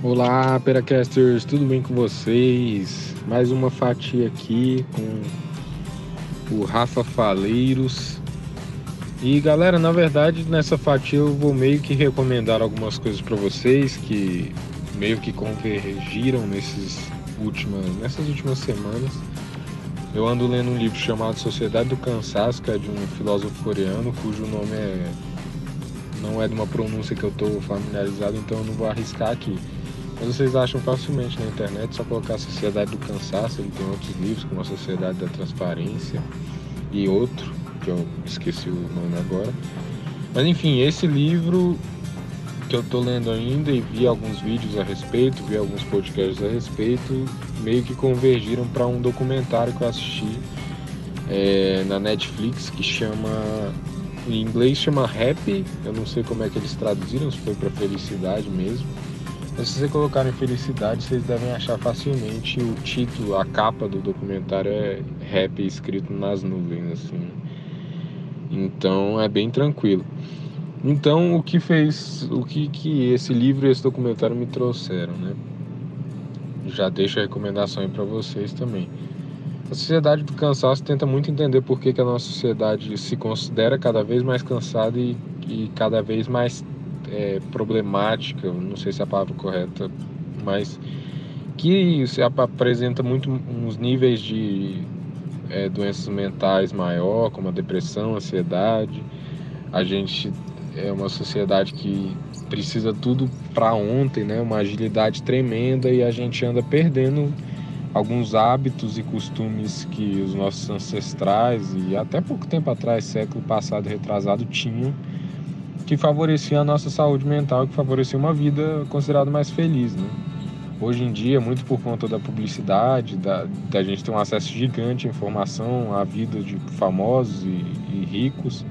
Olá, Peracasters, tudo bem com vocês? Mais uma fatia aqui com o Rafa Faleiros. E galera, na verdade, nessa fatia eu vou meio que recomendar algumas coisas para vocês que meio que convergiram nesses últimas, nessas últimas semanas. Eu ando lendo um livro chamado Sociedade do Cansaço, que é de um filósofo coreano, cujo nome é não é de uma pronúncia que eu estou familiarizado, então eu não vou arriscar aqui. Mas vocês acham facilmente na internet, só colocar a Sociedade do Cansaço, ele tem outros livros, como a Sociedade da Transparência e outro, que eu esqueci o nome agora. Mas enfim, esse livro que eu tô lendo ainda e vi alguns vídeos a respeito, vi alguns podcasts a respeito, meio que convergiram para um documentário que eu assisti é, na Netflix que chama em inglês chama Happy, eu não sei como é que eles traduziram, se foi para felicidade mesmo mas se vocês colocarem felicidade, vocês devem achar facilmente o título, a capa do documentário é rap escrito nas nuvens, assim. Então é bem tranquilo. Então o que fez, o que, que esse livro e esse documentário me trouxeram, né? Já deixo a recomendação aí para vocês também. A sociedade do cansaço tenta muito entender por que, que a nossa sociedade se considera cada vez mais cansada e, e cada vez mais é, problemática, não sei se é a palavra correta, mas que se apresenta muito uns níveis de é, doenças mentais maior, como a depressão, a ansiedade. A gente é uma sociedade que precisa tudo para ontem, né? Uma agilidade tremenda e a gente anda perdendo alguns hábitos e costumes que os nossos ancestrais e até pouco tempo atrás, século passado retrasado, tinham que favorecia a nossa saúde mental, que favorecia uma vida considerada mais feliz, né? Hoje em dia, muito por conta da publicidade, da, da gente ter um acesso gigante à informação, à vida de famosos e, e ricos,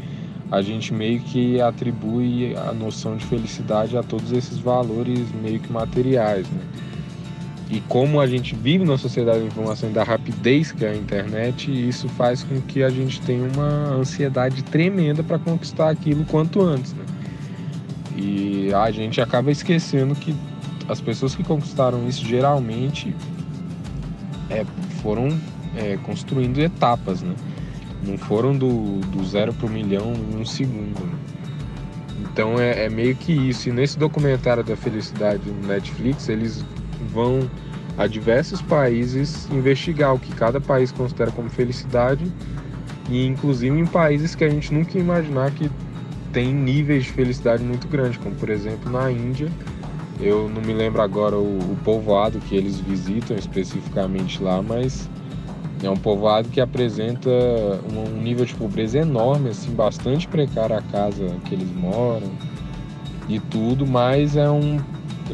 a gente meio que atribui a noção de felicidade a todos esses valores meio que materiais, né? E como a gente vive na sociedade da informação e da rapidez que é a internet, isso faz com que a gente tenha uma ansiedade tremenda para conquistar aquilo quanto antes. Né? E a gente acaba esquecendo que as pessoas que conquistaram isso geralmente é, foram é, construindo etapas, né? Não foram do, do zero para o milhão em um segundo. Né? Então é, é meio que isso. E nesse documentário da felicidade no Netflix, eles vão a diversos países investigar o que cada país considera como felicidade e inclusive em países que a gente nunca ia imaginar que tem níveis de felicidade muito grandes, como por exemplo na Índia. Eu não me lembro agora o, o povoado que eles visitam especificamente lá, mas é um povoado que apresenta um, um nível de pobreza enorme, assim, bastante precário a casa que eles moram e tudo, mas é um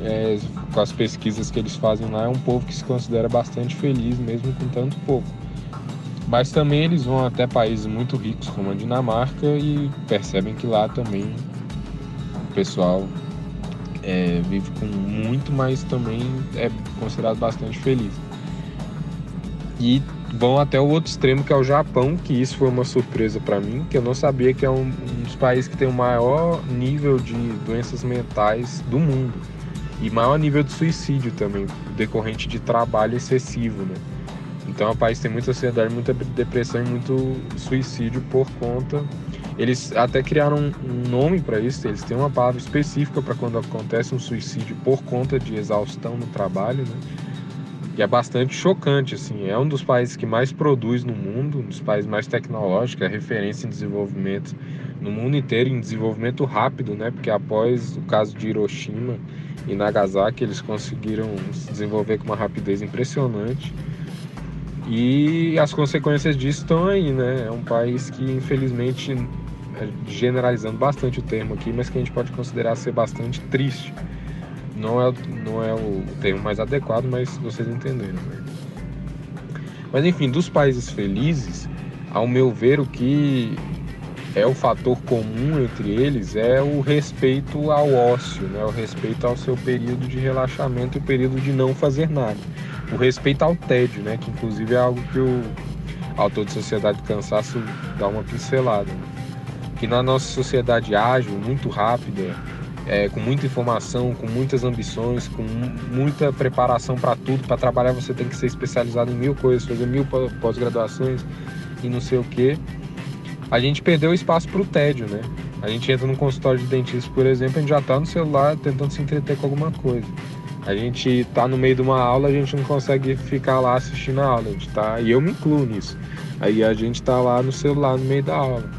é, com as pesquisas que eles fazem lá, é um povo que se considera bastante feliz, mesmo com tanto pouco. Mas também eles vão até países muito ricos, como a Dinamarca, e percebem que lá também o pessoal é, vive com muito, mas também é considerado bastante feliz. E vão até o outro extremo, que é o Japão, que isso foi uma surpresa para mim, que eu não sabia que é um, um dos países que tem o maior nível de doenças mentais do mundo e maior nível de suicídio também, decorrente de trabalho excessivo, né? Então o país tem muita ansiedade, muita depressão e muito suicídio por conta. Eles até criaram um nome para isso, eles têm uma palavra específica para quando acontece um suicídio por conta de exaustão no trabalho, né? E é bastante chocante, assim. É um dos países que mais produz no mundo, um dos países mais tecnológicos, é referência em desenvolvimento no mundo inteiro, em desenvolvimento rápido, né? Porque após o caso de Hiroshima e Nagasaki, eles conseguiram se desenvolver com uma rapidez impressionante. E as consequências disso estão aí, né? É um país que, infelizmente, é generalizando bastante o termo aqui, mas que a gente pode considerar ser bastante triste. Não é, não é o termo mais adequado, mas vocês entenderam, né? Mas enfim, dos países felizes, ao meu ver, o que é o fator comum entre eles é o respeito ao ócio, né? o respeito ao seu período de relaxamento e o período de não fazer nada. O respeito ao tédio, né? que inclusive é algo que o autor de Sociedade do Cansaço dá uma pincelada. Né? Que na nossa sociedade ágil, muito rápida, é, com muita informação, com muitas ambições, com muita preparação para tudo. Para trabalhar você tem que ser especializado em mil coisas, fazer mil pós-graduações e não sei o que. A gente perdeu espaço para o tédio, né? A gente entra num consultório de dentista, por exemplo, a gente já está no celular tentando se entreter com alguma coisa. A gente está no meio de uma aula, a gente não consegue ficar lá assistindo a aula. A gente tá, e eu me incluo nisso. Aí a gente está lá no celular no meio da aula.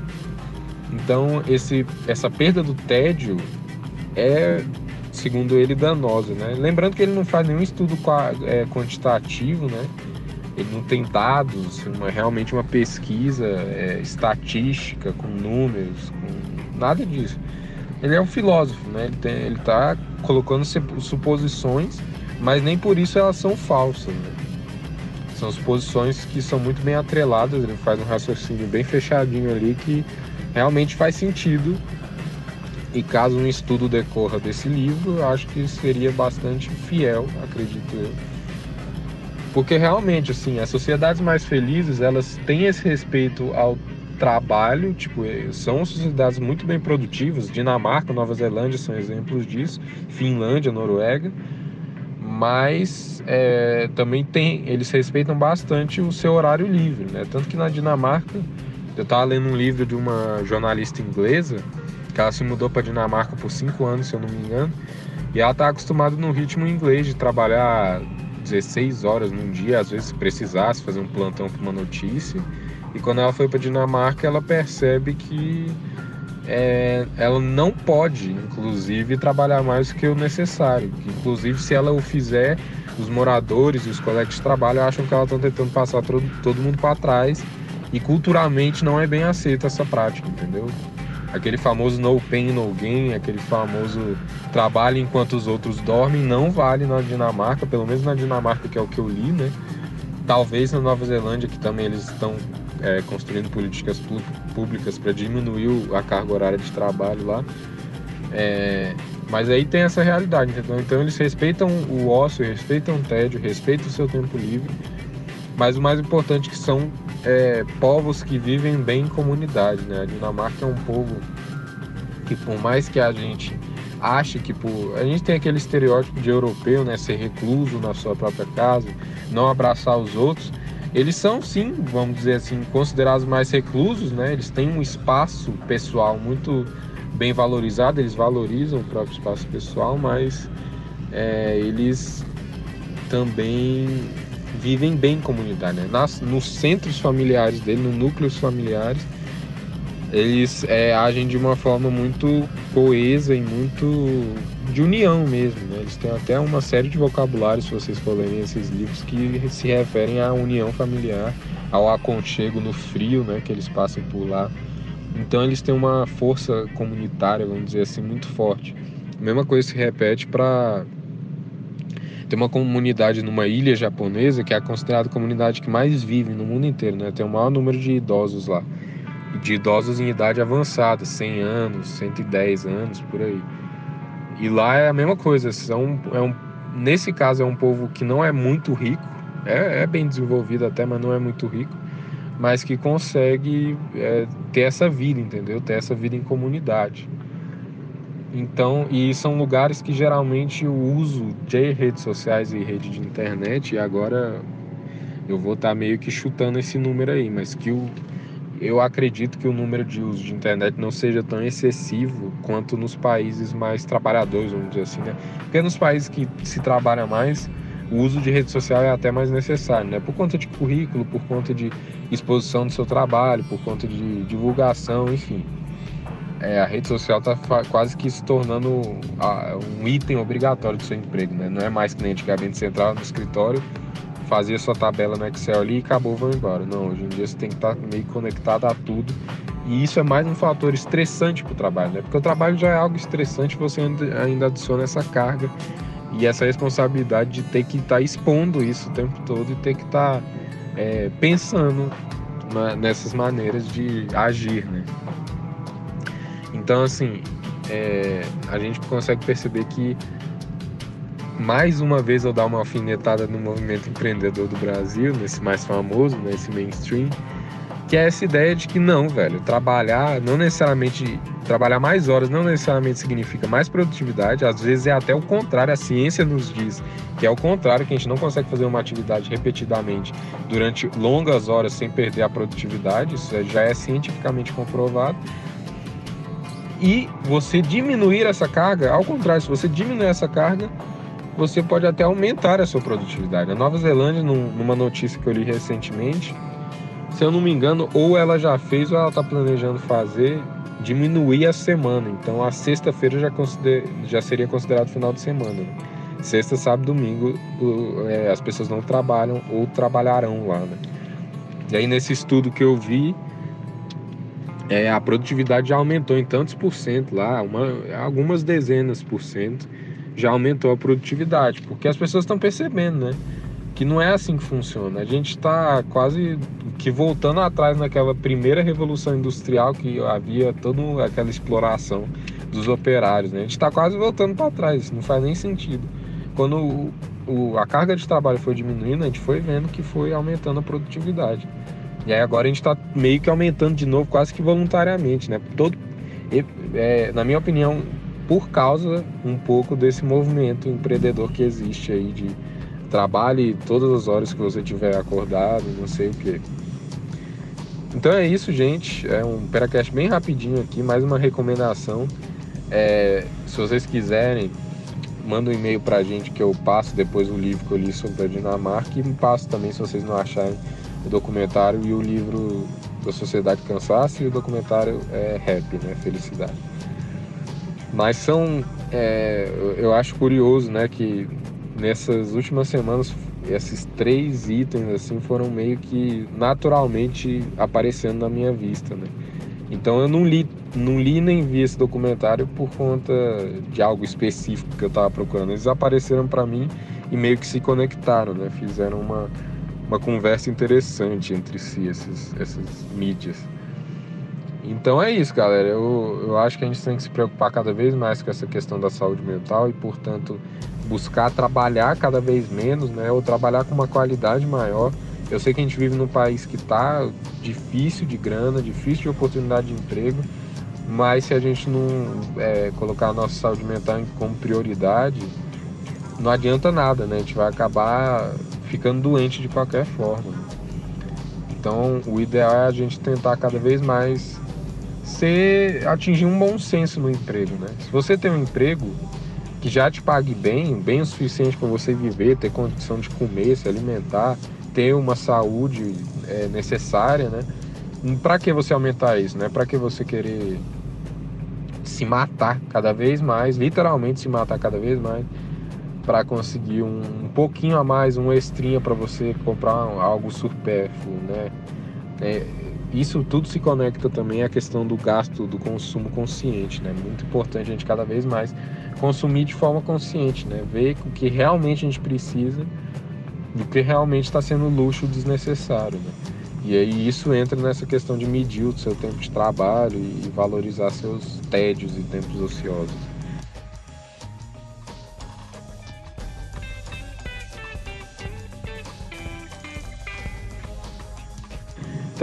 Então, esse, essa perda do tédio é, segundo ele, danosa. Né? Lembrando que ele não faz nenhum estudo é, quantitativo, né? Ele não tem dados, uma, realmente uma pesquisa é, estatística com números, com nada disso. Ele é um filósofo, né? ele está colocando suposições, mas nem por isso elas são falsas. Né? São suposições que são muito bem atreladas, ele faz um raciocínio bem fechadinho ali que realmente faz sentido. E caso um estudo decorra desse livro, acho que seria bastante fiel, acredito eu. Porque realmente, assim, as sociedades mais felizes, elas têm esse respeito ao trabalho, tipo, é, são sociedades muito bem produtivas. Dinamarca, Nova Zelândia são exemplos disso, Finlândia, Noruega, mas é, também tem, eles respeitam bastante o seu horário livre, né? Tanto que na Dinamarca eu estava lendo um livro de uma jornalista inglesa, que ela se mudou para Dinamarca por cinco anos, se eu não me engano, e ela está acostumada no ritmo inglês de trabalhar 16 horas num dia, às vezes se precisasse fazer um plantão para uma notícia. E quando ela foi para Dinamarca, ela percebe que é, ela não pode, inclusive, trabalhar mais do que o necessário. Inclusive, se ela o fizer, os moradores e os colegas de trabalho acham que ela está tentando passar todo, todo mundo para trás e culturalmente não é bem aceita essa prática, entendeu? Aquele famoso no pain, no gain, aquele famoso trabalho enquanto os outros dormem, não vale na Dinamarca, pelo menos na Dinamarca, que é o que eu li, né? Talvez na Nova Zelândia, que também eles estão é, construindo políticas públicas para diminuir a carga horária de trabalho lá. É, mas aí tem essa realidade, entendeu? Então eles respeitam o ócio, respeitam o tédio, respeitam o seu tempo livre, mas o mais importante é que são é, povos que vivem bem em comunidade, né? A Dinamarca é um povo que por mais que a gente ache que por... a gente tem aquele estereótipo de europeu, né, ser recluso na sua própria casa, não abraçar os outros, eles são sim, vamos dizer assim, considerados mais reclusos, né? Eles têm um espaço pessoal muito bem valorizado, eles valorizam o próprio espaço pessoal, mas é, eles também vivem bem em comunidade, né? Nas, nos centros familiares dele, nos núcleos familiares, eles é, agem de uma forma muito coesa e muito de união mesmo. Né? Eles têm até uma série de vocabulários, se vocês forem esses livros, que se referem à união familiar, ao aconchego no frio né, que eles passam por lá. Então eles têm uma força comunitária, vamos dizer assim, muito forte. A mesma coisa se repete para tem uma comunidade numa ilha japonesa que é considerada a comunidade que mais vive no mundo inteiro, né? Tem o maior número de idosos lá. De idosos em idade avançada, 100 anos, 110 anos, por aí. E lá é a mesma coisa. São, é um, nesse caso é um povo que não é muito rico, é, é bem desenvolvido até, mas não é muito rico, mas que consegue é, ter essa vida, entendeu? Ter essa vida em comunidade. Então, e são lugares que geralmente o uso de redes sociais e rede de internet, e agora eu vou estar tá meio que chutando esse número aí, mas que o, eu acredito que o número de uso de internet não seja tão excessivo quanto nos países mais trabalhadores, vamos dizer assim, né? Porque nos países que se trabalha mais, o uso de rede social é até mais necessário, né? Por conta de currículo, por conta de exposição do seu trabalho, por conta de divulgação, enfim é, a rede social está quase que se tornando um item obrigatório do seu emprego, né? Não é mais que nem antigamente você entrava no escritório, fazia sua tabela no Excel ali e acabou, vão embora. Não, hoje em dia você tem que estar tá meio conectado a tudo. E isso é mais um fator estressante para o trabalho, né? Porque o trabalho já é algo estressante, você ainda adiciona essa carga e essa responsabilidade de ter que estar tá expondo isso o tempo todo e ter que estar tá, é, pensando nessas maneiras de agir, né? Então, assim, é, a gente consegue perceber que mais uma vez eu dar uma alfinetada no movimento empreendedor do Brasil, nesse mais famoso, nesse mainstream, que é essa ideia de que não, velho, trabalhar não necessariamente trabalhar mais horas não necessariamente significa mais produtividade, às vezes é até o contrário, a ciência nos diz que é o contrário, que a gente não consegue fazer uma atividade repetidamente durante longas horas sem perder a produtividade, isso já é cientificamente comprovado. E você diminuir essa carga, ao contrário, se você diminuir essa carga, você pode até aumentar a sua produtividade. A Nova Zelândia, numa notícia que eu li recentemente, se eu não me engano, ou ela já fez ou ela está planejando fazer, diminuir a semana. Então a sexta-feira já, consider, já seria considerado final de semana. Sexta, sábado, domingo, é, as pessoas não trabalham ou trabalharão lá. Né? E aí nesse estudo que eu vi, é, a produtividade já aumentou em tantos por cento lá, uma, algumas dezenas por cento já aumentou a produtividade, porque as pessoas estão percebendo, né? Que não é assim que funciona. A gente está quase que voltando atrás naquela primeira revolução industrial que havia toda aquela exploração dos operários, né? A gente está quase voltando para trás, não faz nem sentido. Quando o, o, a carga de trabalho foi diminuindo, a gente foi vendo que foi aumentando a produtividade. E aí agora a gente está meio que aumentando de novo, quase que voluntariamente, né? Todo, é, na minha opinião, por causa um pouco desse movimento empreendedor que existe aí de trabalhe todas as horas que você tiver acordado, não sei o que. Então é isso, gente. É um Peracast bem rapidinho aqui, mais uma recomendação. É, se vocês quiserem, manda um e-mail pra gente que eu passo depois o livro que eu li sobre a Dinamarca e passo também se vocês não acharem o documentário e o livro da Sociedade Cansaço e o documentário é Happy, né? Felicidade. Mas são. É, eu acho curioso, né, que nessas últimas semanas esses três itens assim foram meio que naturalmente aparecendo na minha vista, né? Então eu não li, não li nem vi esse documentário por conta de algo específico que eu estava procurando. Eles apareceram para mim e meio que se conectaram, né? Fizeram uma, uma conversa interessante entre si esses, essas mídias. Então é isso, galera. Eu, eu acho que a gente tem que se preocupar cada vez mais com essa questão da saúde mental e, portanto, buscar trabalhar cada vez menos, né? Ou trabalhar com uma qualidade maior. Eu sei que a gente vive num país que está difícil de grana, difícil de oportunidade de emprego, mas se a gente não é, colocar a nossa saúde mental como prioridade, não adianta nada, né? A gente vai acabar ficando doente de qualquer forma. Então, o ideal é a gente tentar cada vez mais ser atingir um bom senso no emprego, né? Se você tem um emprego que já te pague bem, bem o suficiente para você viver, ter condição de comer, se alimentar, ter uma saúde é, necessária, né? Para que você aumentar isso, né? Para que você querer se matar cada vez mais, literalmente se matar cada vez mais, para conseguir um, um, pouquinho a mais, um extrinha para você comprar algo supérfluo, né? É, isso tudo se conecta também à questão do gasto, do consumo consciente, né? Muito importante a gente cada vez mais consumir de forma consciente, né? Ver o que realmente a gente precisa do que realmente está sendo luxo desnecessário, né? E aí isso entra nessa questão de medir o seu tempo de trabalho e valorizar seus tédios e tempos ociosos.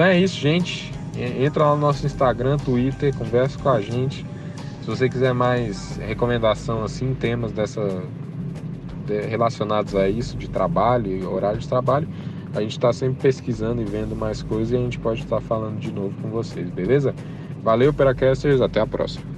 Então é isso, gente. Entra lá no nosso Instagram, Twitter, conversa com a gente. Se você quiser mais recomendação, assim, temas dessa relacionados a isso, de trabalho, horário de trabalho, a gente está sempre pesquisando e vendo mais coisas e a gente pode estar tá falando de novo com vocês, beleza? Valeu, Peracasters, até a próxima.